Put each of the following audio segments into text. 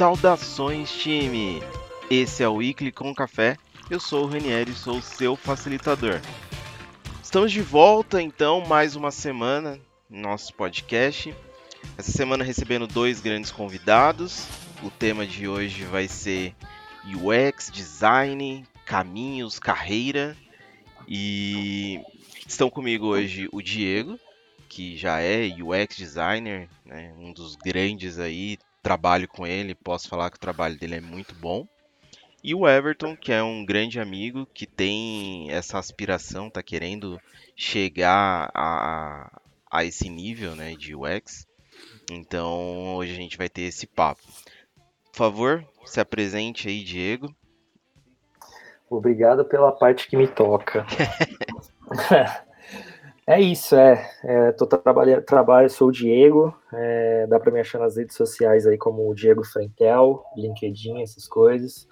Saudações, time! Esse é o Weekly com Café. Eu sou o Ranieri sou seu facilitador. Estamos de volta, então, mais uma semana no nosso podcast. Essa semana recebendo dois grandes convidados. O tema de hoje vai ser UX, design, caminhos, carreira. E estão comigo hoje o Diego, que já é UX designer, né, um dos grandes aí, trabalho com ele, posso falar que o trabalho dele é muito bom. E o Everton, que é um grande amigo, que tem essa aspiração, tá querendo chegar a, a esse nível né, de UX. Então hoje a gente vai ter esse papo. Por favor, se apresente aí, Diego. Obrigado pela parte que me toca. é isso, é. é tô trabalhando, trabalho, sou o Diego. É, dá para me achar nas redes sociais aí como o Diego Frentel, LinkedIn, essas coisas.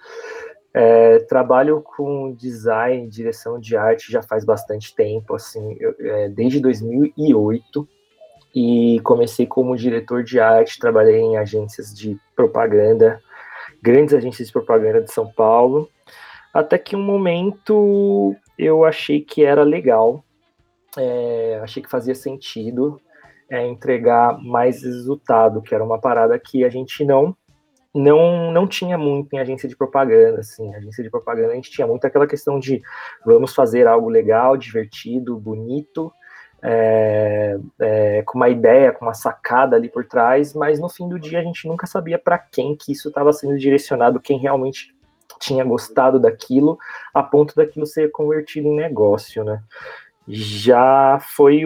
É, trabalho com design, direção de arte já faz bastante tempo, assim, eu, é, desde 2008 e comecei como diretor de arte, trabalhei em agências de propaganda, grandes agências de propaganda de São Paulo, até que um momento eu achei que era legal, é, achei que fazia sentido é, entregar mais resultado, que era uma parada que a gente não não não tinha muito em agência de propaganda, assim, agência de propaganda a gente tinha muito aquela questão de vamos fazer algo legal, divertido, bonito, é, é, com uma ideia, com uma sacada ali por trás, mas no fim do dia a gente nunca sabia para quem que isso estava sendo direcionado, quem realmente tinha gostado daquilo, a ponto daquilo ser convertido em negócio, né? Já foi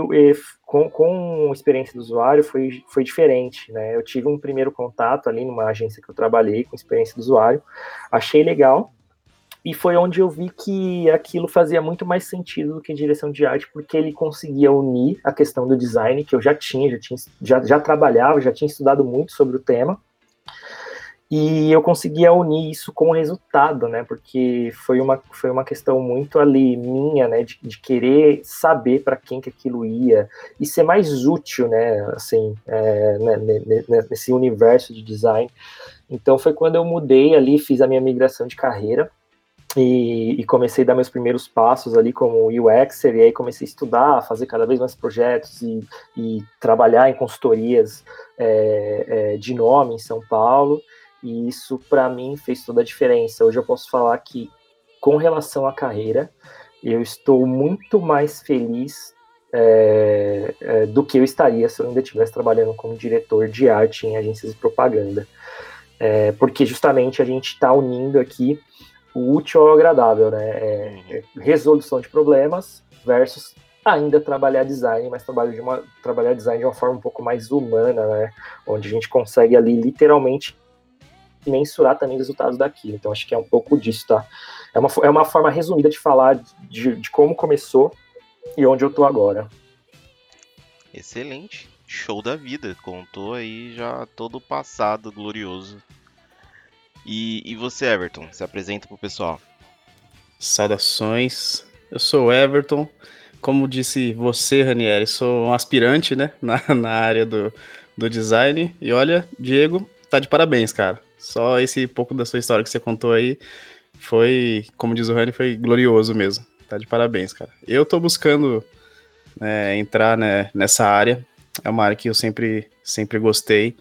com, com experiência do usuário foi, foi diferente, né? Eu tive um primeiro contato ali numa agência que eu trabalhei com experiência do usuário, achei legal, e foi onde eu vi que aquilo fazia muito mais sentido do que direção de arte, porque ele conseguia unir a questão do design, que eu já tinha, já, tinha, já, já trabalhava, já tinha estudado muito sobre o tema, e eu conseguia unir isso com o resultado, né? Porque foi uma, foi uma questão muito ali minha, né? De, de querer saber para quem que aquilo ia e ser mais útil, né? Assim, é, né, nesse universo de design. Então foi quando eu mudei ali, fiz a minha migração de carreira e, e, comecei a dar meus primeiros passos ali como UXer, e aí comecei a estudar, fazer cada vez mais projetos e, e trabalhar em consultorias é, é, de nome em São Paulo, e isso para mim fez toda a diferença. Hoje eu posso falar que, com relação à carreira, eu estou muito mais feliz é, é do que eu estaria se eu ainda estivesse trabalhando como diretor de arte em agências de propaganda. É, porque justamente a gente está unindo aqui o útil ao agradável, né? É, é resolução de problemas versus ainda trabalhar design, mas trabalhar, de uma, trabalhar design de uma forma um pouco mais humana, né? Onde a gente consegue ali literalmente mensurar também os resultados daquilo. Então acho que é um pouco disso, tá? É uma, é uma forma resumida de falar de, de como começou e onde eu tô agora. Excelente. Show da vida. Contou aí já todo o passado glorioso e, e você, Everton, se apresenta pro pessoal. Saudações, eu sou o Everton. Como disse você, Ranieri, sou um aspirante, né, na, na área do, do design. E olha, Diego, tá de parabéns, cara. Só esse pouco da sua história que você contou aí foi, como diz o Rani, foi glorioso mesmo. Tá de parabéns, cara. Eu tô buscando né, entrar né, nessa área. É uma área que eu sempre, sempre gostei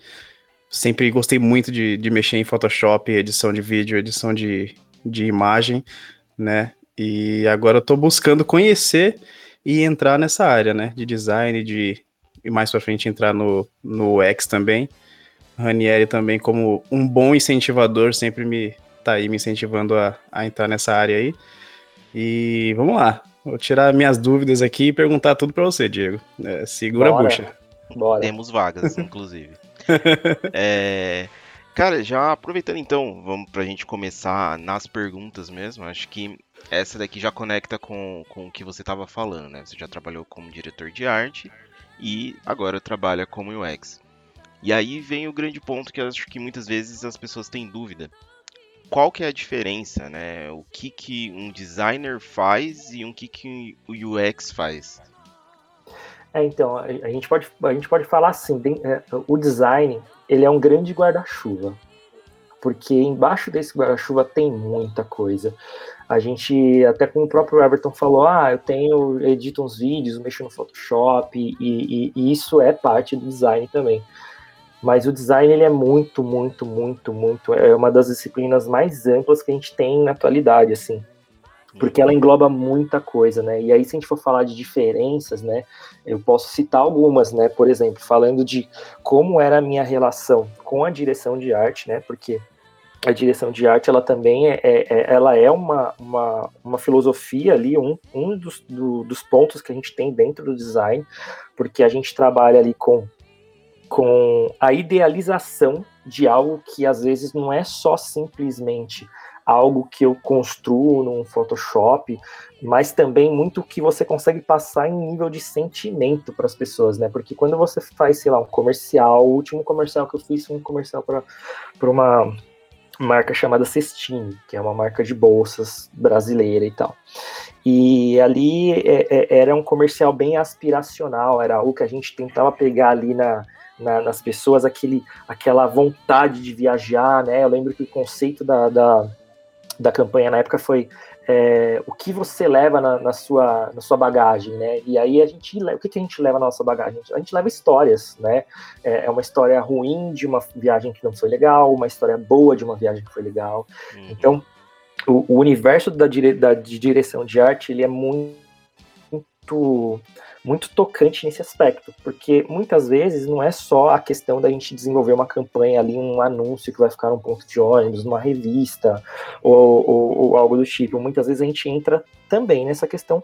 sempre gostei muito de, de mexer em Photoshop, edição de vídeo, edição de, de imagem, né? E agora eu tô buscando conhecer e entrar nessa área, né? De design, de e mais pra frente entrar no, no X também. Ranieri também, como um bom incentivador, sempre me tá aí me incentivando a, a entrar nessa área aí. E vamos lá, vou tirar minhas dúvidas aqui e perguntar tudo para você, Diego. É, segura Bora. a bucha. Bora. Temos vagas, inclusive. é, cara, já aproveitando então, vamos pra gente começar nas perguntas mesmo. Acho que essa daqui já conecta com, com o que você estava falando, né? Você já trabalhou como diretor de arte e agora trabalha como UX. E aí vem o grande ponto que eu acho que muitas vezes as pessoas têm dúvida. Qual que é a diferença, né? O que, que um designer faz e o que, que o UX faz? É, então, a, gente pode, a gente pode falar assim, é, o design, ele é um grande guarda-chuva. porque embaixo desse guarda-chuva tem muita coisa. A gente, até como o próprio Everton falou, ah, eu tenho, edito uns vídeos, mexo no Photoshop, e, e, e isso é parte do design também. Mas o design ele é muito, muito, muito, muito, é uma das disciplinas mais amplas que a gente tem na atualidade, assim porque ela engloba muita coisa, né? E aí, se a gente for falar de diferenças, né, eu posso citar algumas, né? Por exemplo, falando de como era a minha relação com a direção de arte, né? Porque a direção de arte ela também é, é, é ela é uma, uma, uma, filosofia ali, um, um dos, do, dos pontos que a gente tem dentro do design, porque a gente trabalha ali com, com a idealização de algo que às vezes não é só simplesmente algo que eu construo num Photoshop, mas também muito que você consegue passar em nível de sentimento para as pessoas, né? Porque quando você faz, sei lá, um comercial, o último comercial que eu fiz foi um comercial para uma marca chamada Cestine, que é uma marca de bolsas brasileira e tal. E ali é, é, era um comercial bem aspiracional, era algo que a gente tentava pegar ali na, na, nas pessoas, aquele, aquela vontade de viajar, né? Eu lembro que o conceito da, da, da campanha na época foi é, o que você leva na, na, sua, na sua bagagem, né? E aí a gente o que, que a gente leva na nossa bagagem? A gente leva histórias, né? É, é uma história ruim de uma viagem que não foi legal, uma história boa de uma viagem que foi legal. Uhum. Então, o, o universo da, dire, da, de direção de arte ele é muito muito tocante nesse aspecto, porque muitas vezes não é só a questão da gente desenvolver uma campanha ali, um anúncio que vai ficar num ponto de ônibus, numa revista ou, ou, ou algo do tipo. Muitas vezes a gente entra também nessa questão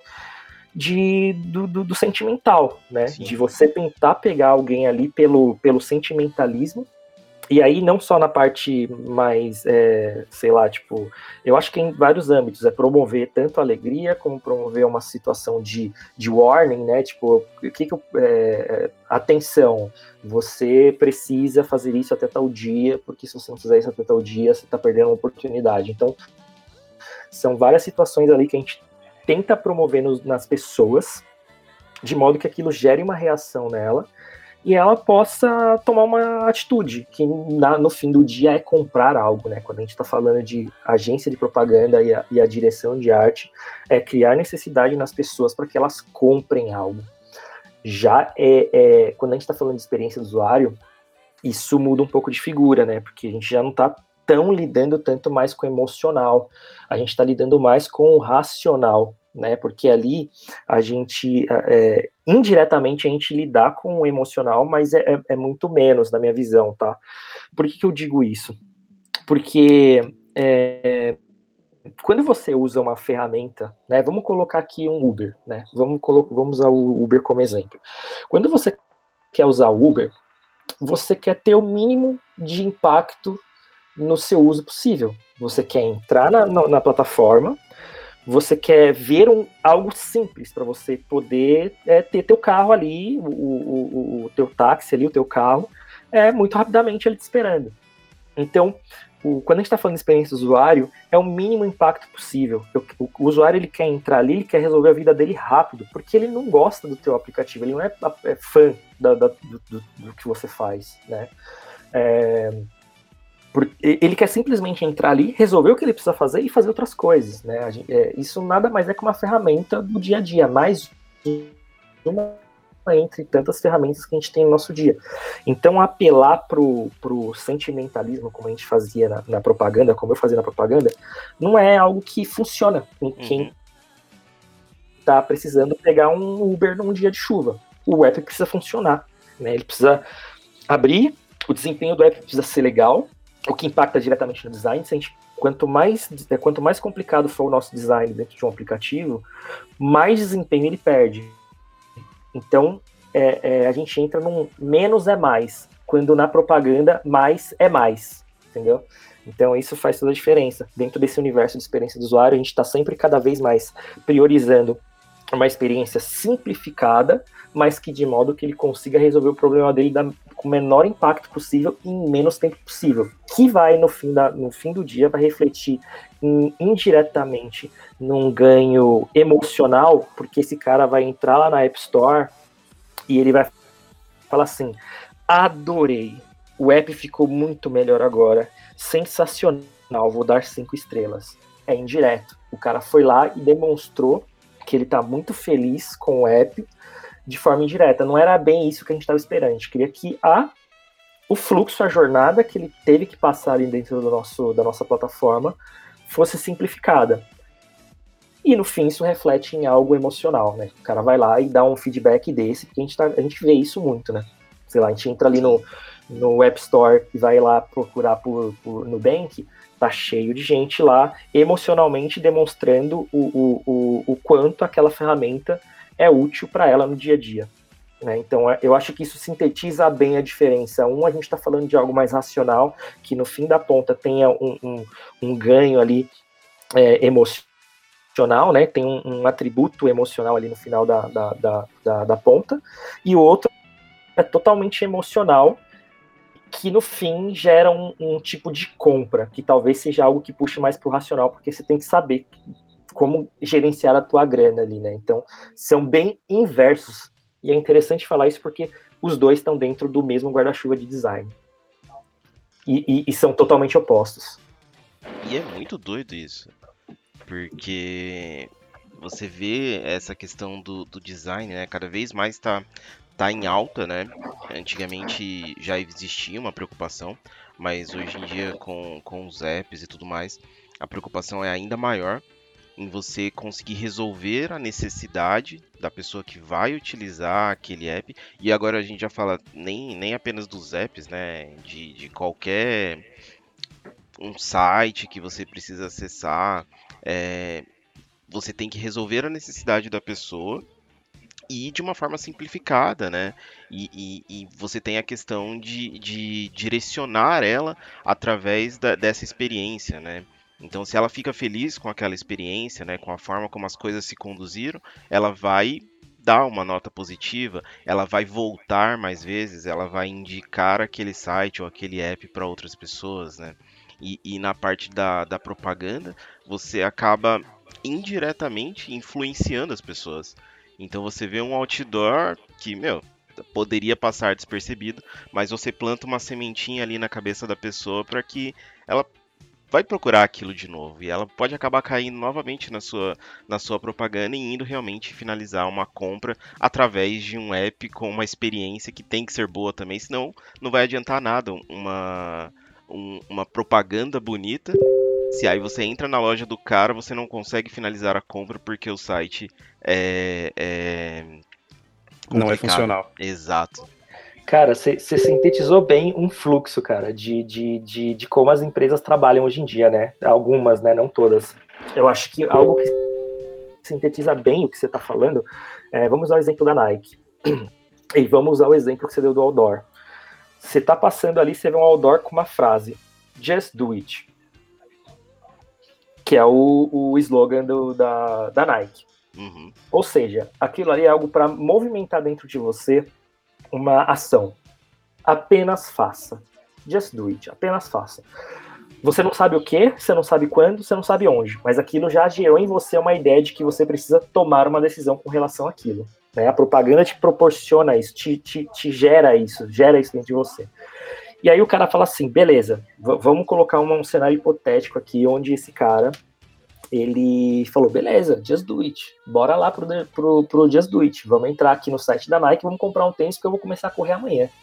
de, do, do, do sentimental, né? Sim. De você tentar pegar alguém ali pelo, pelo sentimentalismo e aí, não só na parte mais, é, sei lá, tipo, eu acho que em vários âmbitos, é promover tanto alegria como promover uma situação de, de warning, né? Tipo, o que que eu, é, é, atenção, você precisa fazer isso até tal dia, porque se você não fizer isso até tal dia, você está perdendo uma oportunidade. Então, são várias situações ali que a gente tenta promover nos, nas pessoas, de modo que aquilo gere uma reação nela, e ela possa tomar uma atitude, que na, no fim do dia é comprar algo, né? Quando a gente está falando de agência de propaganda e a, e a, direção de arte, é criar necessidade nas pessoas para que elas comprem algo. Já é, é quando a gente está falando de experiência do usuário, isso muda um pouco de figura, né? Porque a gente já não está tão lidando tanto mais com o emocional, a gente está lidando mais com o racional né? Porque ali a gente é, indiretamente a gente lidar com o emocional, mas é, é, é, muito menos na minha visão, tá? Por que, que eu digo isso? Porque é, quando você usa uma ferramenta, né? Vamos colocar aqui um Uber, né? Vamos, vamos usar o Uber como exemplo. Quando você quer usar o Uber, você quer ter o mínimo de impacto no seu uso possível. Você quer entrar na, na, na plataforma, você quer ver um, algo simples para você poder é, ter teu carro ali, o, o, o, teu táxi ali, o teu carro, é muito rapidamente ele te esperando. Então, o, quando a gente está falando de experiência do usuário, é o mínimo impacto possível. O, o, usuário ele quer entrar ali, ele quer resolver a vida dele rápido, porque ele não gosta do teu aplicativo, ele não é, é fã da, da, do, do, do, que você faz, né? É, ele quer simplesmente entrar ali, resolver o que ele precisa fazer e fazer outras coisas, né? Gente, é, isso nada mais é que uma ferramenta do dia a dia, mais uma entre tantas ferramentas que a gente tem no nosso dia. Então, apelar pro, pro sentimentalismo, como a gente fazia na, na propaganda, como eu fazia na propaganda, não é algo que funciona com quem uhum. tá precisando pegar um Uber num dia de chuva. O app precisa funcionar, né? Ele precisa abrir, o desempenho do app precisa ser legal, o que impacta diretamente no design. Se gente, quanto, mais, é, quanto mais complicado for o nosso design dentro de um aplicativo, mais desempenho ele perde. Então, é, é, a gente entra num menos é mais, quando na propaganda mais é mais, entendeu? Então, isso faz toda a diferença. Dentro desse universo de experiência do usuário, a gente está sempre cada vez mais priorizando uma experiência simplificada, mas que de modo que ele consiga resolver o problema dele da, com o menor impacto possível e em menos tempo possível. Que vai, no fim, da, no fim do dia, vai refletir in, indiretamente num ganho emocional, porque esse cara vai entrar lá na App Store e ele vai falar assim: adorei. o app ficou muito melhor agora. Sensacional, vou dar cinco estrelas. É indireto. O cara foi lá e demonstrou que ele está muito feliz com o app de forma indireta. Não era bem isso que a gente estava esperando. A gente queria que a, o fluxo, a jornada que ele teve que passar ali dentro do nosso, da nossa plataforma fosse simplificada. E no fim isso reflete em algo emocional, né? O cara vai lá e dá um feedback desse, porque a gente, tá, a gente vê isso muito, né? Sei lá, a gente entra ali no, no App Store e vai lá procurar por, por Nubank, tá cheio de gente lá emocionalmente demonstrando o, o, o, o quanto aquela ferramenta é útil para ela no dia a dia. Né? Então, é, eu acho que isso sintetiza bem a diferença. Um, a gente está falando de algo mais racional, que no fim da ponta tenha um, um, um ganho ali é, emocional, né? tem um, um, atributo emocional ali no final da, da, da, da, da ponta, e o outro é totalmente emocional que no fim gera um, um, tipo de compra, que talvez seja algo que puxe mais para o racional, porque você tem que saber como gerenciar a tua grana ali, né? Então, são bem inversos. E é interessante falar isso porque os dois estão dentro do mesmo guarda-chuva de design. E, e, e, são totalmente opostos. E é muito doido isso. Porque você vê essa questão do, do design, né? Cada vez mais está tá em alta, né? Antigamente já existia uma preocupação, mas hoje em dia com, com os apps e tudo mais, a preocupação é ainda maior em você conseguir resolver a necessidade da pessoa que vai utilizar aquele app. E agora a gente já fala nem, nem apenas dos apps, né? De, de qualquer um site que você precisa acessar. É, você tem que resolver a necessidade da pessoa e de uma forma simplificada, né? E, e, e você tem a questão de, de direcionar ela através da, dessa experiência, né? Então, se ela fica feliz com aquela experiência, né, com a forma como as coisas se conduziram, ela vai dar uma nota positiva, ela vai voltar mais vezes, ela vai indicar aquele site ou aquele app para outras pessoas, né? E, e na parte da, da propaganda, você acaba indiretamente influenciando as pessoas. Então você vê um outdoor que, meu, poderia passar despercebido, mas você planta uma sementinha ali na cabeça da pessoa para que ela vai procurar aquilo de novo. E ela pode acabar caindo novamente na sua, na sua propaganda e indo realmente finalizar uma compra através de um app com uma experiência que tem que ser boa também, senão não vai adiantar nada uma, um, uma propaganda bonita se aí você entra na loja do cara, você não consegue finalizar a compra porque o site é. é não é funcional. Exato. Cara, você sintetizou bem um fluxo, cara, de, de, de, de, como as empresas trabalham hoje em dia, né? Algumas, né? Não todas. Eu acho que algo que sintetiza bem o que você está falando, é, vamos usar o exemplo da Nike. E vamos usar o exemplo que você deu do outdoor. Você está passando ali, você vê um outdoor com uma frase: Just do it que é o, o slogan do, da, da Nike. Uhum. Ou seja, aquilo ali é algo para movimentar dentro de você uma ação. Apenas faça. Just do it. Apenas faça. Você não sabe o que, você não sabe quando, você não sabe onde, mas aquilo já gerou em você uma ideia de que você precisa tomar uma decisão com relação àquilo. Né? A propaganda te proporciona isso, te, te, te gera isso, gera isso dentro de você. E aí o cara fala assim, beleza, vamos colocar um, um cenário hipotético aqui, onde esse cara, ele falou, beleza, just do it, bora lá pro, pro, pro just do it, vamos entrar aqui no site da Nike, vamos comprar um tênis que eu vou começar a correr amanhã.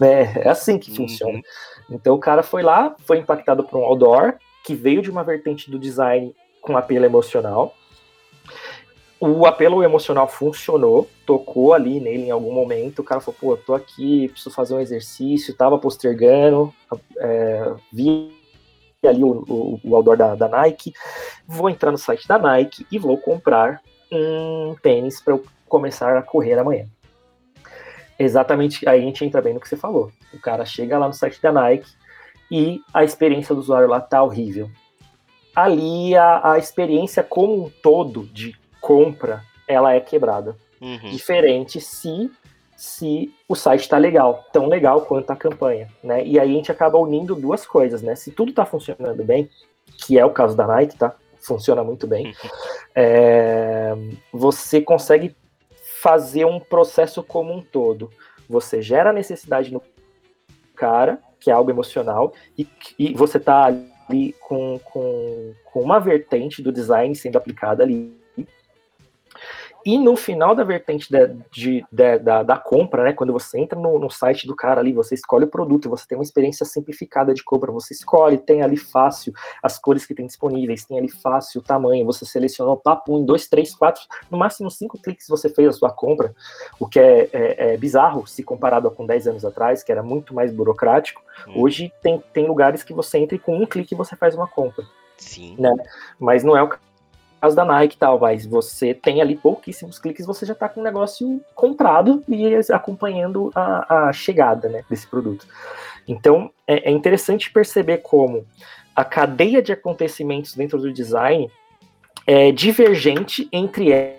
É, é assim que uhum. funciona. Então o cara foi lá, foi impactado por um outdoor, que veio de uma vertente do design com apelo emocional, o apelo emocional funcionou, tocou ali nele em algum momento. O cara falou: pô, tô aqui, preciso fazer um exercício, tava postergando, é, vi ali o, o, o outdoor da, da Nike, vou entrar no site da Nike e vou comprar um tênis para eu começar a correr amanhã. Exatamente, aí a gente entra bem no que você falou. O cara chega lá no site da Nike e a experiência do usuário lá tá horrível. Ali a, a experiência como um todo de compra, ela é quebrada. Uhum. Diferente se se o site está legal, tão legal quanto a campanha, né? E aí a gente acaba unindo duas coisas, né? Se tudo está funcionando bem, que é o caso da Nike, tá? Funciona muito bem. Uhum. É, você consegue fazer um processo como um todo. Você gera necessidade no cara, que é algo emocional, e, e você tá ali com, com, com uma vertente do design sendo aplicada ali e no final da vertente de, de, de, da, da, compra, né, quando você entra no, no, site do cara ali, você escolhe o produto, você tem uma experiência simplificada de compra, você escolhe, tem ali fácil as cores que tem disponíveis, tem ali fácil o tamanho, você selecionou papo em dois, três, quatro, no máximo cinco cliques você fez a sua compra, o que é, é, é bizarro se comparado com 10 anos atrás, que era muito mais burocrático. Hum. Hoje tem, tem lugares que você entra e com um clique você faz uma compra. Sim. Né? Mas não é o caso da Nike e tal, mas você tem ali pouquíssimos cliques, você já está com o negócio comprado e acompanhando a, a chegada né, desse produto. Então é, é, interessante perceber como a cadeia de acontecimentos dentro do design é divergente entre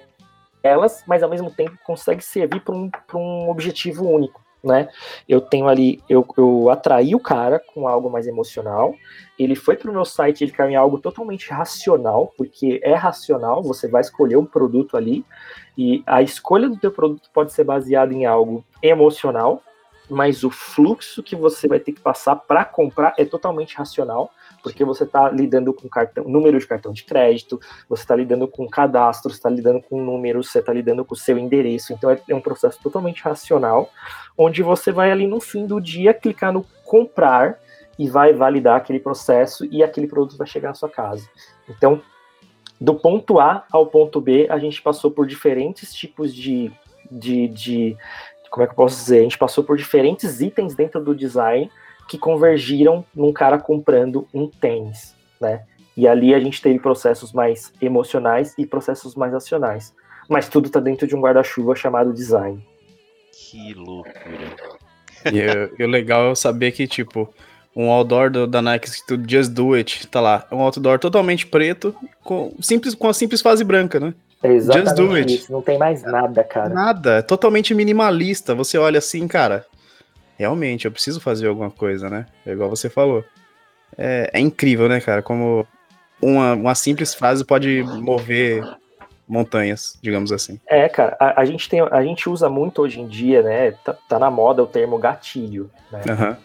elas, mas ao mesmo tempo consegue servir para um, um objetivo único né? Eu tenho ali, eu, eu atraí o cara com algo mais emocional. Ele foi para o meu site, ele caiu em algo totalmente racional, porque é racional, você vai escolher um produto ali, e a escolha do teu produto pode ser baseada em algo emocional, mas o fluxo que você vai ter que passar para comprar é totalmente racional, porque você está lidando com cartão, número de cartão de crédito, você está lidando com cadastro, você está lidando com números, você está lidando com o seu endereço, então é, é um processo totalmente racional, onde você vai ali no fim do dia clicar no comprar e vai validar aquele processo e aquele produto vai chegar na sua casa. Então, do ponto A ao ponto B, a gente passou por diferentes tipos de, de, de como é que eu posso dizer? A gente passou por diferentes itens dentro do design que convergiram num cara comprando um tênis, né? E ali a gente teve processos mais emocionais e processos mais racionais. Mas tudo tá dentro de um guarda-chuva chamado design. Que loucura. E, o legal é saber que, tipo, um outdoor do, da Nike escrito Just Do It, tá lá. Um outdoor totalmente preto, com, simples, com a simples fase branca, né? É exatamente Just do it. Isso. Não tem mais nada, cara. Nada. É totalmente minimalista. Você olha assim, cara. Realmente, eu preciso fazer alguma coisa, né? É igual você falou. É, é incrível, né, cara? Como uma, uma simples frase pode mover montanhas, digamos assim. É, cara, a, a, gente tem, a gente usa muito hoje em dia, né? Tá, tá na moda o termo gatilho, né? Uhum.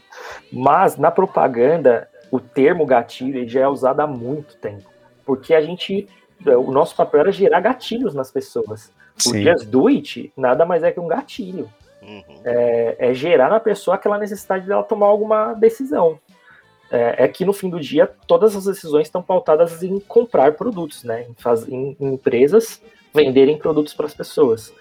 Mas na propaganda, o termo gatilho já é usado há muito tempo. Porque a gente o nosso papel era gerar gatilhos nas pessoas. Sim. O Just Do It nada mais é que um gatilho. Uhum. É, é, gerar na pessoa aquela necessidade dela tomar alguma decisão. É, é, que no fim do dia todas as decisões estão pautadas em comprar produtos, né? Em, faz, em, em empresas venderem produtos para as pessoas.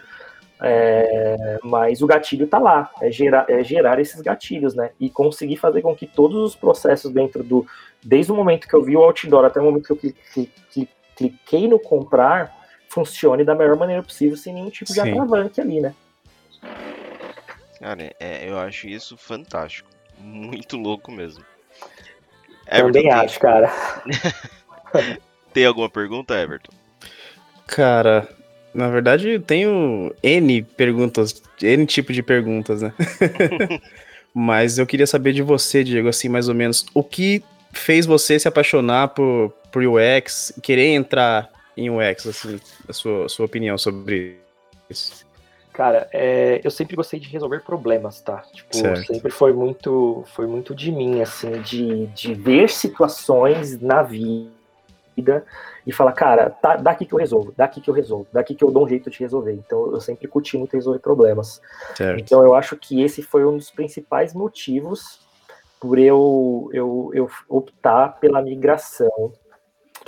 É, mas o gatilho está lá, é gerar, é gerar esses gatilhos, né? E conseguir fazer com que todos os processos dentro do. Desde o momento que eu vi o outdoor até o momento que eu cliquei cliquei no comprar funcione da melhor maneira possível, sem nenhum tipo Sim. de alavanque ali, né? Cara, é, eu acho isso fantástico. Muito louco mesmo. Também Everton, acho, tem... cara. tem alguma pergunta, Everton? Cara, na verdade eu tenho N perguntas, N tipo de perguntas, né? Mas eu queria saber de você, Diego, assim, mais ou menos, o que fez você se apaixonar por, por UX, querer entrar em UX, assim, a sua, a sua opinião sobre isso? Cara, é, eu sempre gostei de resolver problemas, tá? Tipo, certo. sempre foi muito, foi muito de mim, assim, de, de ver situações na vida e falar, cara, tá, daqui que eu resolvo, daqui que eu resolvo, daqui que eu dou um jeito de resolver. Então, eu sempre curti muito resolver problemas. Certo. Então, eu acho que esse foi um dos principais motivos por eu, eu, eu optar pela migração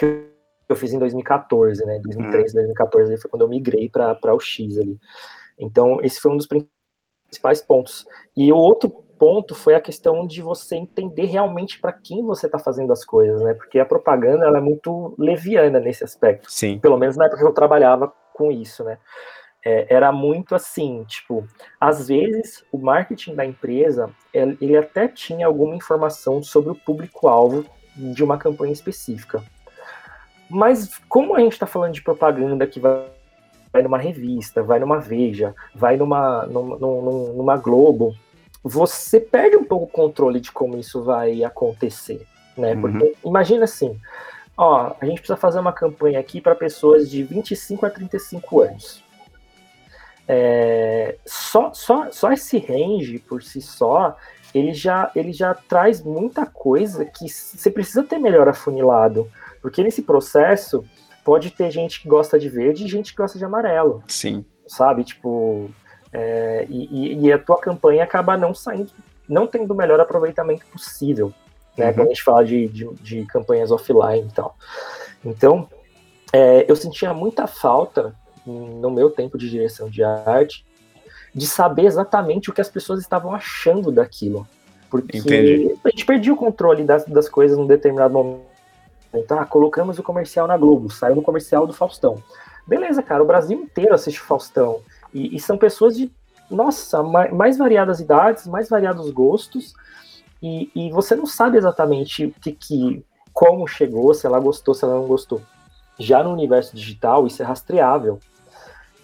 que eu fiz em 2014, né? 2013, hum. 2014 foi quando eu migrei para o X ali. Então, esse foi um dos principais pontos. E o outro ponto foi a questão de você entender realmente para quem você está fazendo as coisas, né? Porque a propaganda ela é muito leviana nesse aspecto. Sim. Pelo menos na época que eu trabalhava com isso, né? é, era muito assim, tipo, às vezes o marketing da empresa, ele até tinha alguma informação sobre o público-alvo de uma campanha específica. Mas como a gente está falando de propaganda que vai, vai numa revista, vai numa Veja, vai numa, numa, numa, numa Globo, você perde um pouco o controle de como isso vai acontecer, né? Uhum. Porque imagina assim, ó, a gente precisa fazer uma campanha aqui para pessoas de 25 a 35 anos. É, só, só, só esse range por si só ele já, ele já traz muita coisa que você precisa ter melhor afunilado. Porque nesse processo pode ter gente que gosta de verde e gente que gosta de amarelo. Sim. Sabe? Tipo. É, e, e, a tua campanha acaba não saindo, não tendo o melhor aproveitamento possível. Né, uhum. Quando a gente fala de, de, de campanhas offline e tal. Então, é, eu sentia muita falta no meu tempo de direção de arte de saber exatamente o que as pessoas estavam achando daquilo. Porque Entendi. a gente perdia o controle das, das coisas num determinado momento. Ah, colocamos o comercial na Globo, saiu no comercial do Faustão. Beleza, cara, o Brasil inteiro assiste Faustão. E, e são pessoas de, nossa, mais, variadas idades, mais variados gostos. E, e você não sabe exatamente o que, que, como chegou, se ela gostou, se ela não gostou. Já no universo digital, isso é rastreável.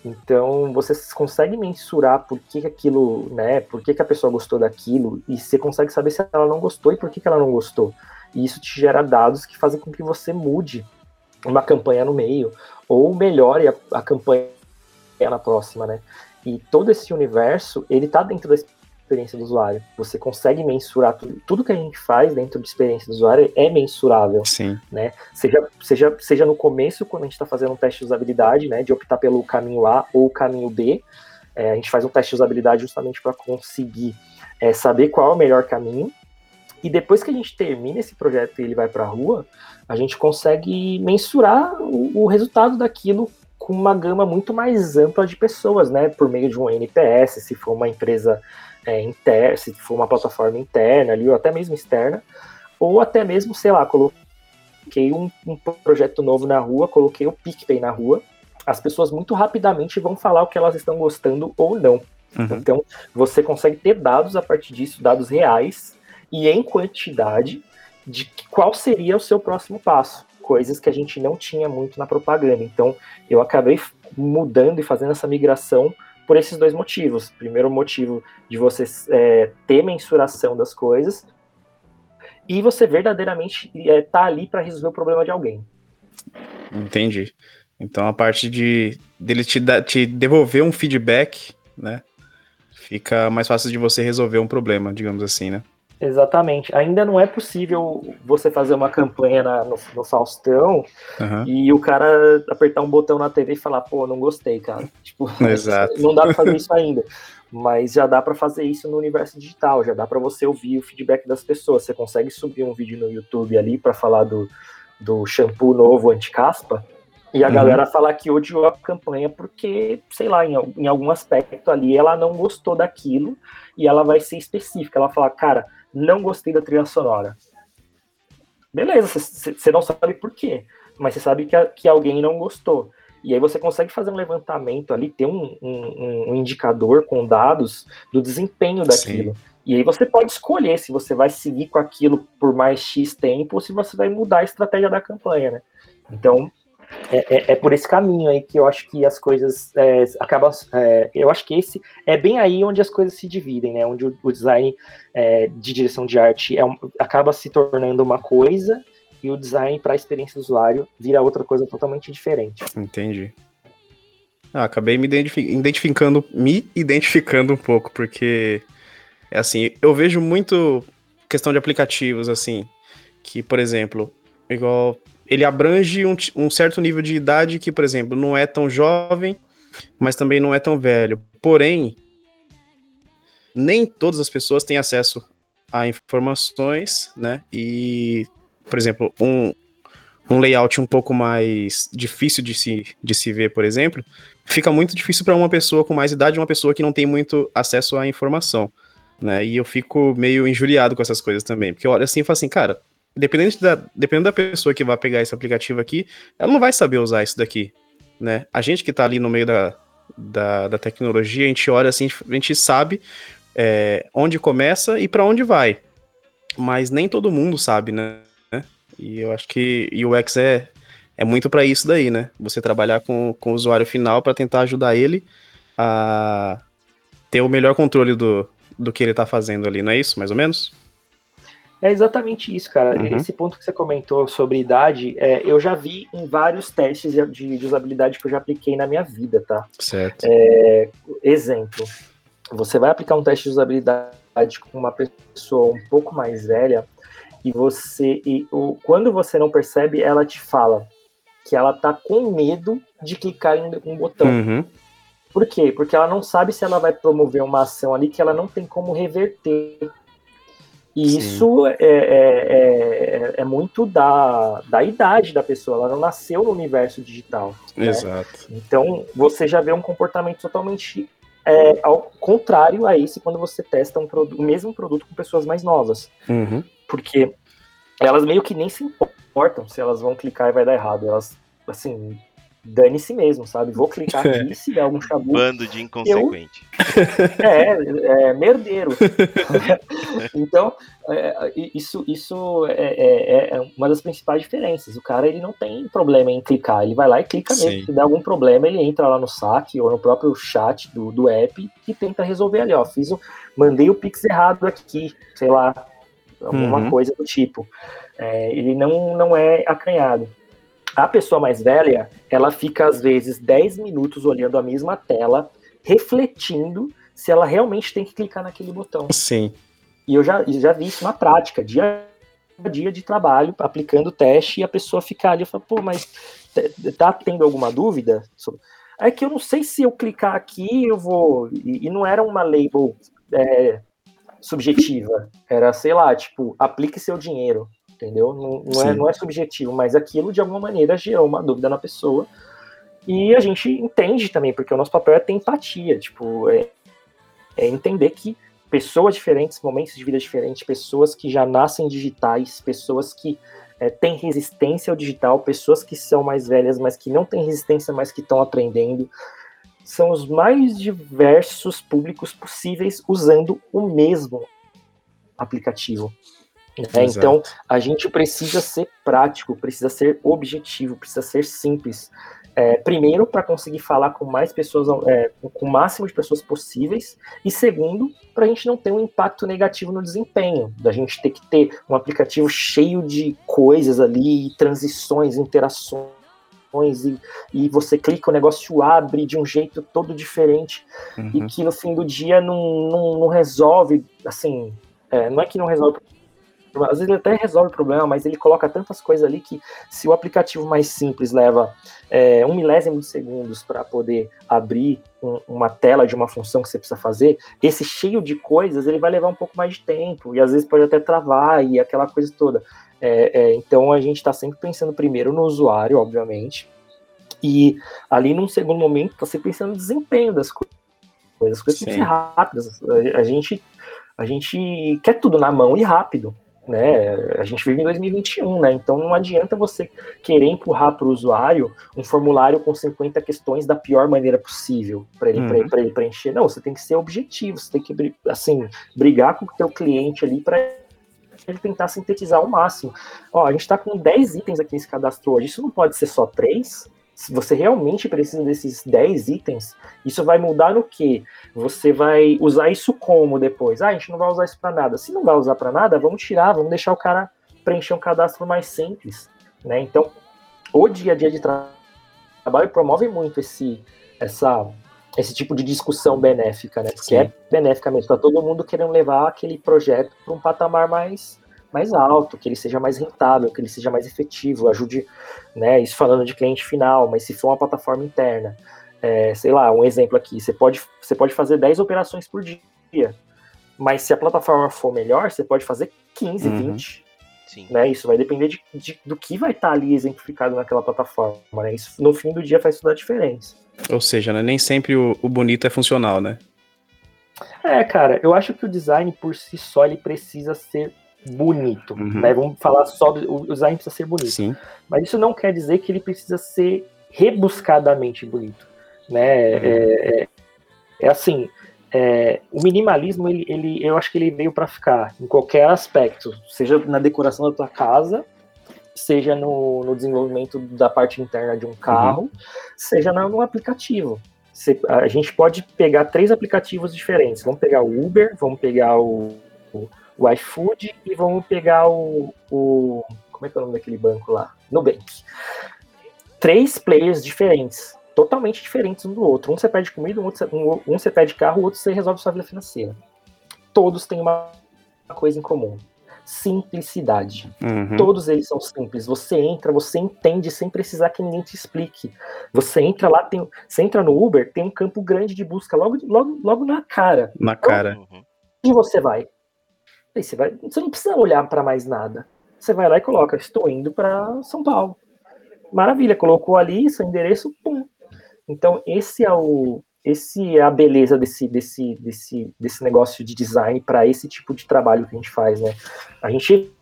Então você consegue mensurar por que, que aquilo, né? Por que, que a pessoa gostou daquilo, e você consegue saber se ela não gostou e por que, que ela não gostou. E isso te gera dados que fazem com que você mude uma campanha no meio, ou melhore a, a campanha na próxima, né? E todo esse universo, ele tá dentro da experiência do usuário. Você consegue mensurar tudo, tudo que a gente faz dentro de experiência do usuário é mensurável. Sim. Né? Seja, seja, seja no começo, quando a gente está fazendo um teste de usabilidade, né, de optar pelo caminho A ou o caminho B, é, a gente faz um teste de usabilidade justamente para conseguir é, saber qual é o melhor caminho. E depois que a gente termina esse projeto e ele vai para a rua, a gente consegue mensurar o, o resultado daquilo com uma gama muito mais ampla de pessoas, né? Por meio de um NPS, se for uma empresa é, interna, se for uma plataforma interna ali, ou até mesmo externa, ou até mesmo, sei lá, coloquei um, um projeto novo na rua, coloquei o PicPay na rua, as pessoas muito rapidamente vão falar o que elas estão gostando ou não. Uhum. Então, você consegue ter dados a partir disso, dados reais e em quantidade de qual seria o seu próximo passo. Coisas que a gente não tinha muito na propaganda. Então, eu acabei mudando e fazendo essa migração por esses dois motivos. Primeiro motivo de você é, ter mensuração das coisas e você verdadeiramente é, tá ali para resolver o problema de alguém. Entendi. Então a parte de dele te, da, te devolver um feedback, né? Fica mais fácil de você resolver um problema, digamos assim, né? Exatamente. Ainda não é possível você fazer uma campanha na, no, no, Faustão uhum. e o cara apertar um botão na TV e falar, pô, não gostei, cara. Tipo, Exato. não dá para fazer isso ainda. Mas já dá para fazer isso no universo digital, já dá para você ouvir o feedback das pessoas. Você consegue subir um vídeo no YouTube ali para falar do, do shampoo novo anti-caspa e a uhum. galera falar que odiou a campanha porque, sei lá, em, em algum aspecto ali ela não gostou daquilo e ela vai ser específica. Ela fala, cara, não gostei da trilha sonora. Beleza, você não sabe por quê, mas você sabe que, a, que alguém não gostou. E aí você consegue fazer um levantamento ali, ter um, um, um indicador com dados do desempenho daquilo. Sim. E aí você pode escolher se você vai seguir com aquilo por mais X tempo ou se você vai mudar a estratégia da campanha, né? Então, é, é, é, por esse caminho aí que eu acho que as coisas é, acabam. É, eu acho que esse é bem aí onde as coisas se dividem, né? Onde o, o design é, de direção de arte é acaba se tornando uma coisa e o design para a experiência do usuário vira outra coisa totalmente diferente. Entendi. Ah, acabei me identificando, me identificando um pouco, porque é assim, eu vejo muito questão de aplicativos, assim, que, por exemplo, igual ele abrange um, um, certo nível de idade que, por exemplo, não é tão jovem, mas também não é tão velho. Porém, nem todas as pessoas têm acesso a informações, né? E, por exemplo, um, um layout um pouco mais difícil de se, de se ver, por exemplo, fica muito difícil para uma pessoa com mais idade, uma pessoa que não tem muito acesso à informação, né? E eu fico meio injuriado com essas coisas também, porque eu olho assim e falo assim, cara, Dependendo da, dependendo da pessoa que vai pegar esse aplicativo aqui, ela não vai saber usar isso daqui, né? A gente que tá ali no meio da, da, da tecnologia, a gente olha assim, a gente sabe é, onde começa e para onde vai. Mas nem todo mundo sabe, né? E eu acho que o UX é, é muito para isso daí, né? Você trabalhar com, com o usuário final para tentar ajudar ele a ter o melhor controle do, do que ele tá fazendo ali, não é isso, mais ou menos? É exatamente isso, cara. Uhum. Esse ponto que você comentou sobre idade, é, eu já vi em vários testes de, de, usabilidade que eu já apliquei na minha vida, tá? Certo. É, exemplo, você vai aplicar um teste de usabilidade com uma pessoa um pouco mais velha e você e o, quando você não percebe, ela te fala que ela tá com medo de clicar em um botão. Uhum. Por quê? Porque ela não sabe se ela vai promover uma ação ali que ela não tem como reverter. E Sim. isso é, é, é, é, muito da, da idade da pessoa, ela não nasceu no universo digital. Né? Exato. Então você já vê um comportamento totalmente é, ao contrário a esse quando você testa um o mesmo produto com pessoas mais novas. Uhum. Porque elas meio que nem se importam se elas vão clicar e vai dar errado. Elas, assim, dane-se mesmo, sabe? Vou clicar aqui, se der algum chabu. Bando de inconsequente. Eu... É, é, merdeiro. então, é, isso, isso é, é, é, uma das principais diferenças. O cara, ele não tem problema em clicar, ele vai lá e clica Sim. mesmo. Se der algum problema, ele entra lá no saque ou no próprio chat do, do app e tenta resolver ali, ó. Fiz o, mandei o pix errado aqui, sei lá, alguma uhum. coisa do tipo. É, ele não, não é acanhado. A pessoa mais velha, ela fica às vezes 10 minutos olhando a mesma tela, refletindo se ela realmente tem que clicar naquele botão. Sim. E eu já, já vi isso na prática, dia a dia de trabalho, aplicando o teste, e a pessoa fica ali e fala, pô, mas tá tendo alguma dúvida? É que eu não sei se eu clicar aqui, eu vou. E, e não era uma label é, subjetiva. Era, sei lá, tipo, aplique seu dinheiro entendeu? Não, não é, não é subjetivo, mas aquilo de alguma maneira gerou uma dúvida na pessoa. E a gente entende também, porque o nosso papel é ter empatia, tipo, é, é entender que pessoas diferentes, momentos de vida diferentes, pessoas que já nascem digitais, pessoas que é, têm resistência ao digital, pessoas que são mais velhas, mas que não têm resistência, mas que estão aprendendo. São os mais diversos públicos possíveis usando o mesmo aplicativo. Né? Então, a gente precisa ser prático, precisa ser objetivo, precisa ser simples. É, primeiro, para conseguir falar com mais pessoas, é, com o máximo de pessoas possíveis, e segundo, para a gente não ter um impacto negativo no desempenho, da gente ter que ter um aplicativo cheio de coisas ali, transições, interações. E, e você clica, o negócio abre de um jeito todo diferente, uhum. e que no fim do dia não, não, não resolve, assim, é, não é que não resolve às vezes ele até resolve o problema, mas ele coloca tantas coisas ali que se o aplicativo mais simples leva é, um milésimo de segundos para poder abrir um, uma tela de uma função que você precisa fazer, esse cheio de coisas ele vai levar um pouco mais de tempo e às vezes pode até travar e aquela coisa toda. É, é, então a gente está sempre pensando primeiro no usuário, obviamente, e ali num segundo momento está sempre pensando no desempenho das coisas. As coisas têm que ser rápidas. A, a gente a gente quer tudo na mão e rápido né? A gente vive em 2021, né? Então não adianta você querer empurrar para o usuário um formulário com 50 questões da pior maneira possível para ele, uhum. ele preencher. Não, você tem que ser objetivo, você tem que assim, brigar com o teu cliente ali para ele tentar sintetizar ao máximo. Ó, a gente está com 10 itens aqui nesse cadastro hoje, isso não pode ser só três? Se você realmente precisa desses 10 itens, isso vai mudar no que? Você vai usar isso como depois? Ah, a gente não vai usar isso para nada. Se não vai usar para nada, vamos tirar, vamos deixar o cara preencher um cadastro mais simples, né? Então, o dia a dia de tra trabalho promove muito esse essa esse tipo de discussão benéfica, né? Porque Sim. é benéfica mesmo, tá todo mundo querendo levar aquele projeto para um patamar mais mais alto, que ele seja mais rentável, que ele seja mais efetivo, ajude, né, isso falando de cliente final, mas se for uma plataforma interna, é, sei lá, um exemplo aqui, você pode, você pode fazer 10 operações por dia, mas se a plataforma for melhor, você pode fazer 15, uhum. 20. Sim. Né? Isso vai depender de, de, do que vai estar ali exemplificado naquela plataforma. Né? Isso no fim do dia faz toda a diferença. Ou seja, né? nem sempre o, o bonito é funcional, né? É, cara, eu acho que o design por si só ele precisa ser bonito. Uhum. Né? Vamos falar só do o design precisa ser bonito. Sim. Mas isso não quer dizer que ele precisa ser rebuscadamente bonito. Né? Uhum. É, é, é, assim, é, o minimalismo, ele, ele, eu acho que ele veio para ficar em qualquer aspecto, seja na decoração da tua casa, seja no, no desenvolvimento da parte interna de um carro, uhum. seja no, aplicativo. a gente pode pegar três aplicativos diferentes. Vamos pegar o Uber, vamos pegar o, o o iFood e vamos pegar o, o. Como é que é o nome daquele banco lá? Nubank. Três players diferentes, totalmente diferentes um do outro. Um você pede comida, um, outro, um, um você pede carro, o outro você resolve sua vida financeira. todos têm uma coisa em comum: simplicidade. Uhum. Todos eles são simples. Você entra, você entende sem precisar que ninguém te explique. Você entra lá, tem, você entra no Uber, tem um campo grande de busca logo, logo, logo na cara. Na cara. Uhum. E você vai. Aí você vai. Você não precisa olhar para mais nada. Você vai lá e coloca: Estou indo para São Paulo. Maravilha, colocou ali seu endereço, pum. Então esse é o esse é a beleza desse desse desse, desse negócio de design para esse tipo de trabalho que a gente faz, né? A gente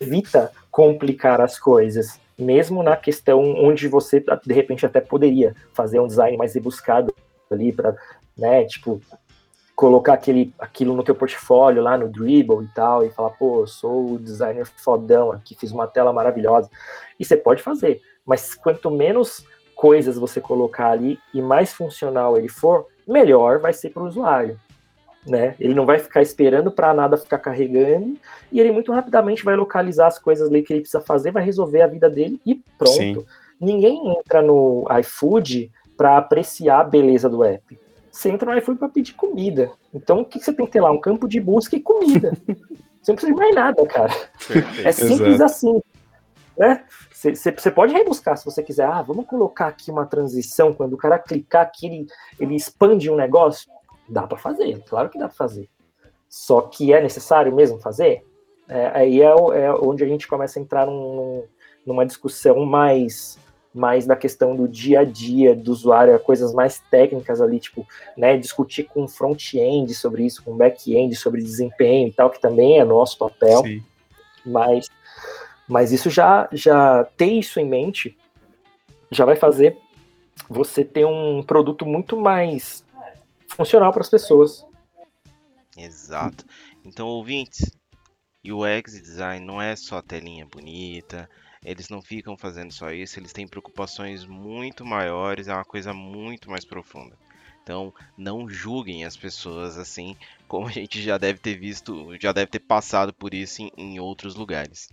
evita complicar as coisas, mesmo na questão onde você de repente até poderia fazer um design mais rebuscado ali para, né, tipo colocar aquele, aquilo no teu portfólio lá no Dribble e tal, e falar, pô, eu sou o designer fodão aqui, fiz uma tela maravilhosa. E você pode fazer, mas quanto menos coisas você colocar ali e mais funcional ele for, melhor vai ser para o usuário. Né? Ele não vai ficar esperando para nada ficar carregando e ele muito rapidamente vai localizar as coisas ali que ele precisa fazer, vai resolver a vida dele e pronto. Sim. Ninguém entra no iFood para apreciar a beleza do app você entra no iFood para pedir comida. Então, o que você tem que ter lá? Um campo de busca e comida. você não precisa de mais nada, cara. Perfeito. É simples Exato. assim. Né? Você pode rebuscar se você quiser. Ah, vamos colocar aqui uma transição. Quando o cara clicar aqui, ele, ele expande um negócio. Dá para fazer, claro que dá para fazer. Só que é necessário mesmo fazer? É, aí é, é, onde a gente começa a entrar num, numa discussão mais mais da questão do dia a dia do usuário, coisas mais técnicas ali, tipo, né, discutir com front-end sobre isso, com back-end sobre desempenho e tal, que também é nosso papel, Sim. mas, mas isso já, já ter isso em mente já vai fazer você ter um produto muito mais funcional para as pessoas. Exato. Então, ouvintes, UX design não é só telinha bonita, eles não ficam fazendo só isso, eles têm preocupações muito maiores, é uma coisa muito mais profunda. Então, não julguem as pessoas assim, como a gente já deve ter visto, já deve ter passado por isso em, em outros lugares.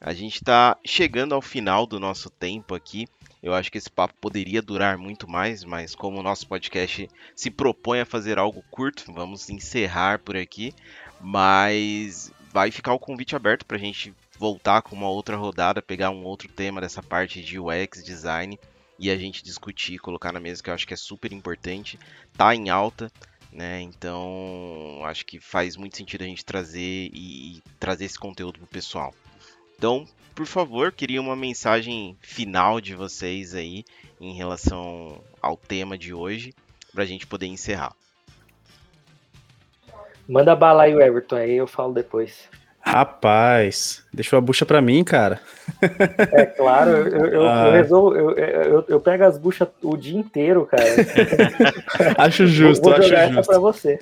A gente está chegando ao final do nosso tempo aqui. Eu acho que esse papo poderia durar muito mais, mas como o nosso podcast se propõe a fazer algo curto, vamos encerrar por aqui. Mas vai ficar o convite aberto para a gente voltar com uma outra rodada, pegar um outro tema dessa parte de UX design e a gente discutir, colocar na mesa que eu acho que é super importante, tá em alta, né? Então, acho que faz muito sentido a gente trazer e, e trazer esse conteúdo pro pessoal. Então, por favor, queria uma mensagem final de vocês aí em relação ao tema de hoje, pra gente poder encerrar. Manda bala aí, Everton, aí eu falo depois. Rapaz, deixou a bucha pra mim, cara. É claro, eu, eu, Ah. eu resolvo, eu, eu, eu pego as buchas o dia inteiro, cara. Acho justo, acho justo. pra você.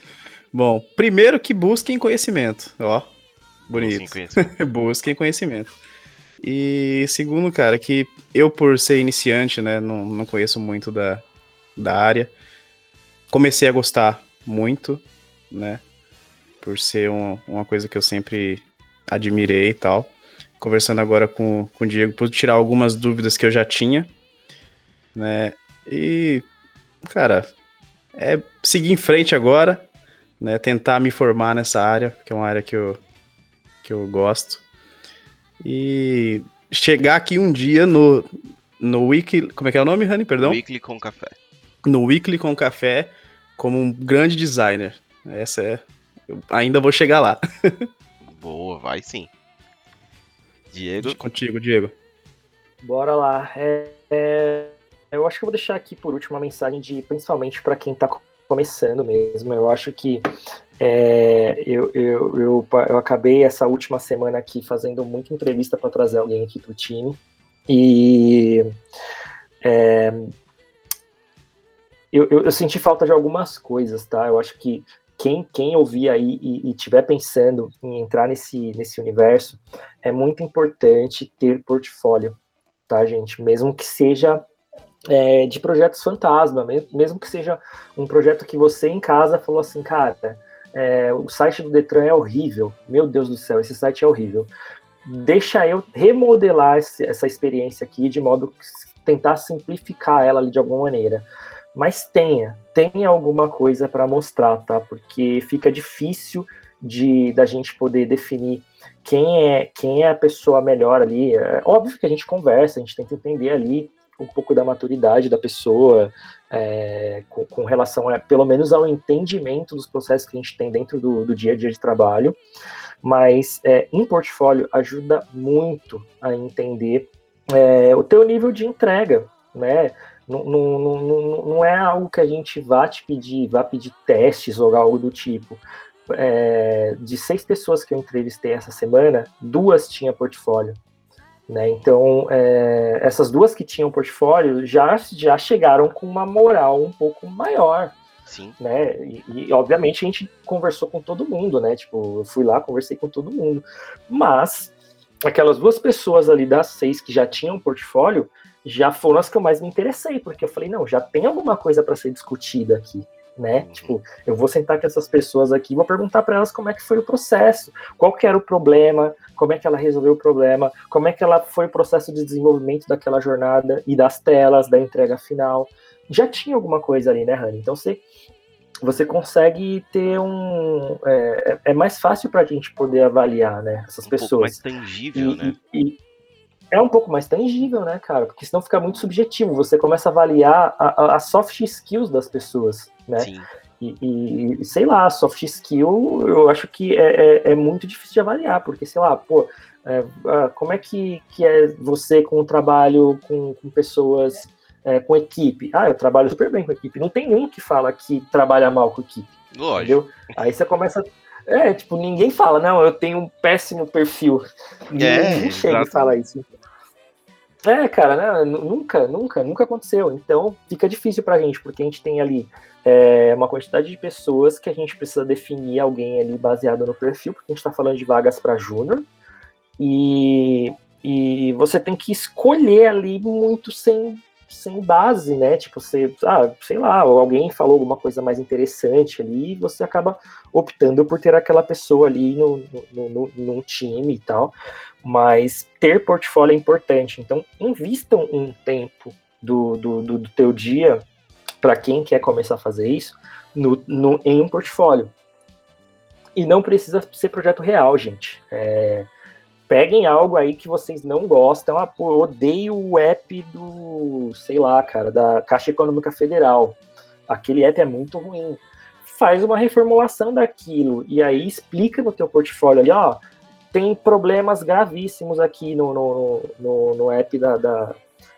Bom, primeiro que busquem conhecimento, ó. Bonito. Sim, conheço. busquem conhecimento. E segundo, cara, que eu, por ser iniciante, né, não, não conheço muito da, da área, comecei a gostar muito, né, por ser um- uma coisa que eu sempre admirei e tal. Conversando agora com, com o Diego, pude tirar algumas dúvidas que eu já tinha, né, e, cara, é seguir em frente agora, né, tentar me formar nessa área, que é uma área que eu, que eu gosto. E chegar aqui um dia no, no Wiki. Como é que é o nome, Rani? Perdão? Weekly com café. No Weekly com Café como um grande designer. Essa é. Eu ainda vou chegar lá. Boa, vai sim. Diego, Contigo, Diego. Bora lá. É, é, eu acho que eu vou deixar aqui por último uma mensagem de principalmente para quem está começando mesmo. Eu acho que é, eu, eu, eu, eu acabei essa última semana aqui fazendo muita entrevista para trazer alguém aqui para o time. E é, eu, eu, eu senti falta de algumas coisas, tá? Eu acho que quem, quem ouvir aí e, e tiver pensando em entrar nesse, nesse universo, é muito importante ter portfólio, tá, gente? Mesmo que seja é, de projetos fantasma, mesmo, que seja um projeto que você em casa falou assim, cara, é, o site do Detran é horrível, meu Deus do céu, esse site é horrível. Deixa eu remodelar esse, essa experiência aqui de modo que tentar simplificar ela de alguma maneira. Mas tenha, tenha alguma coisa para mostrar, tá? Porque fica difícil de da gente poder definir quem é quem é a pessoa melhor ali. É óbvio que a gente conversa, a gente tenta entender ali um pouco da maturidade da pessoa, é, com, com, relação a, pelo menos ao entendimento dos processos que a gente tem dentro do, do dia a dia de trabalho, mas é, em portfólio ajuda muito a entender é, o teu nível de entrega, né? Não, não, não, não é algo que a gente vá te pedir, vá pedir testes ou algo do tipo. É, de seis pessoas que eu entrevistei essa semana, duas tinham portfólio. Né? Então, é, essas duas que tinham portfólio já, já chegaram com uma moral um pouco maior. Sim. Né? E, e, obviamente a gente conversou com todo mundo, né? Tipo, eu fui lá, conversei com todo mundo. Mas aquelas duas pessoas ali das seis que já tinham portfólio já foram as que eu mais me interessei, porque eu falei, não, já tem alguma coisa para ser discutida aqui né? Uhum. Tipo, eu vou sentar com essas pessoas aqui, vou perguntar para elas como é que foi o processo, qual que era o problema, como é que ela resolveu o problema, como é que ela foi o processo de desenvolvimento daquela jornada e das telas, da entrega final. Já tinha alguma coisa ali, né, Rani? Então você você consegue ter um é, é, é mais fácil para a gente poder avaliar, né, essas um pessoas. Mais tangível, e, né? E, é um pouco mais tangível, né, cara? Porque senão fica muito subjetivo. Você começa a avaliar a, a soft skills das pessoas né? Sim. E, e, sei lá, soft skill eu acho que é, é, é muito difícil de avaliar, porque, sei lá, pô, é, ah, como é que, que é você com o trabalho com, com pessoas, é, com equipe? Ah, eu trabalho super bem com equipe. Não tem um que fala que trabalha mal com equipe. Lógico. Entendeu? Aí você começa. É, tipo, ninguém fala, não, eu tenho um péssimo perfil. É, ninguém chega e fala isso. É, cara, né? nunca, nunca, nunca aconteceu. Então fica difícil pra gente, porque a gente tem ali é, uma quantidade de pessoas que a gente precisa definir alguém ali baseado no perfil, porque a gente está falando de vagas para júnior. E, e você tem que escolher ali muito sem, sem base, né? Tipo, você, ah, sei lá, alguém falou alguma coisa mais interessante ali e você acaba optando por ter aquela pessoa ali no, no, no, time e tal. Mas ter portfólio é importante. Então, invistam um tempo do, do, do, do teu dia para quem quer começar a fazer isso no, no, em um portfólio. E não precisa ser projeto real, gente. É, peguem algo aí que vocês não gostam. Ah, pô, eu odeio o app do, sei lá, cara, da Caixa Econômica Federal. Aquele app é muito ruim. Faz uma reformulação daquilo e aí explica no teu portfólio ali, ó, tem problemas gravíssimos aqui no, no, no, no app da, da,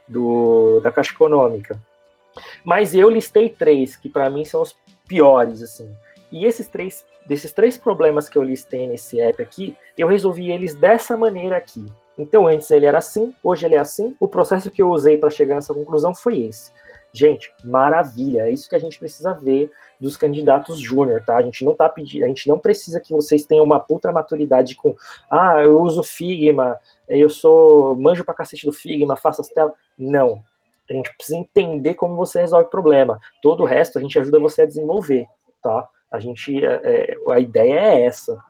do, da Caixa Econômica. Mas eu listei três, que para mim são os piores, assim. E esses três, desses três problemas que eu listei nesse app aqui, eu resolvi eles dessa maneira aqui. Então, antes ele era assim, hoje ele é assim. O processo que eu usei para chegar nessa conclusão foi esse. Gente, maravilha. É isso que a gente precisa ver dos candidatos júnior, tá? A gente não tá pedindo, a gente não precisa que vocês tenham uma puta maturidade com, ah, eu uso Figma, eu sou manjo pra cacete do Figma, faço as telas. Não. A gente precisa entender como você resolve o problema. Todo o resto a gente ajuda você a desenvolver, tá? A gente, é, é a ideia é essa.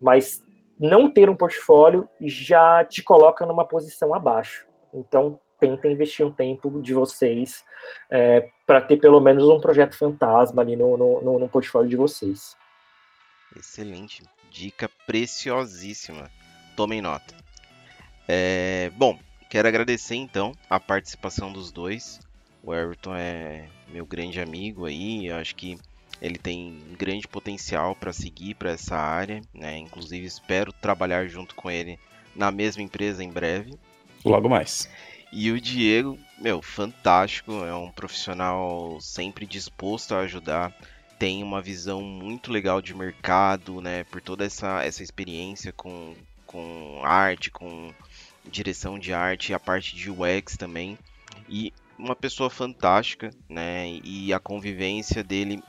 Mas não ter um portfólio já te coloca numa posição abaixo. Então, tenta investir um tempo de vocês é, para ter pelo menos um projeto fantasma ali no, no, no portfólio de vocês. Excelente. Dica preciosíssima. Tomem nota. É, bom, Quero agradecer então a participação dos dois. O Everton é meu grande amigo aí, acho que ele tem um grande potencial para seguir para essa área, né? Inclusive espero trabalhar junto com ele na mesma empresa em breve. Logo mais. E o Diego, meu, fantástico, é um profissional sempre disposto a ajudar, tem uma visão muito legal de mercado, né? Por toda essa, essa experiência com, com arte, com direção de arte e a parte de UX também. E uma pessoa fantástica, né? E a convivência dele,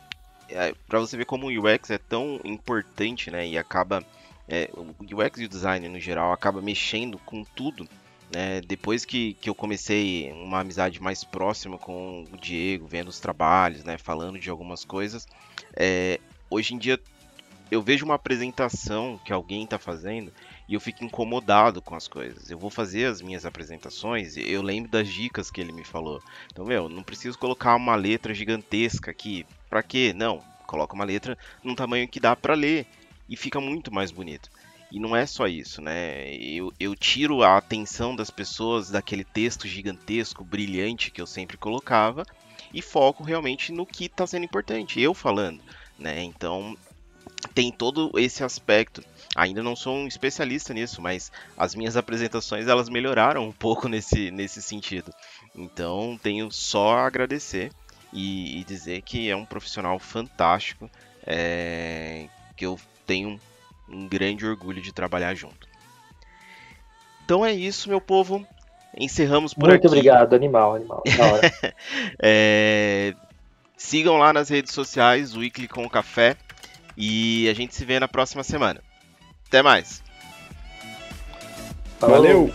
é, para você ver como o UX é tão importante, né? E acaba é, o UX e o design no geral acaba mexendo com tudo. Né? Depois que, que eu comecei uma amizade mais próxima com o Diego, vendo os trabalhos, né? falando de algumas coisas, é, hoje em dia eu vejo uma apresentação que alguém está fazendo e eu fico incomodado com as coisas. Eu vou fazer as minhas apresentações, eu lembro das dicas que ele me falou. Então, meu, não preciso colocar uma letra gigantesca aqui. Pra quê? Não, coloca uma letra num tamanho que dá para ler. e fica muito mais bonito. E não é só isso, né? Eu, eu tiro a atenção das pessoas daquele texto gigantesco, brilhante que eu sempre colocava e foco realmente no que está sendo importante, eu falando, né? Então tem todo esse aspecto. Ainda não sou um especialista nisso, mas as minhas apresentações elas melhoraram um pouco nesse, nesse sentido. Então tenho só a agradecer e, e dizer que é um profissional fantástico, é, que eu tenho um grande orgulho de trabalhar junto. Então é isso, meu povo. Encerramos por Muito aqui. Muito obrigado, animal, animal. é, sigam lá nas redes sociais, o Weekly com Café. E a gente se vê na próxima semana. Até mais. Valeu.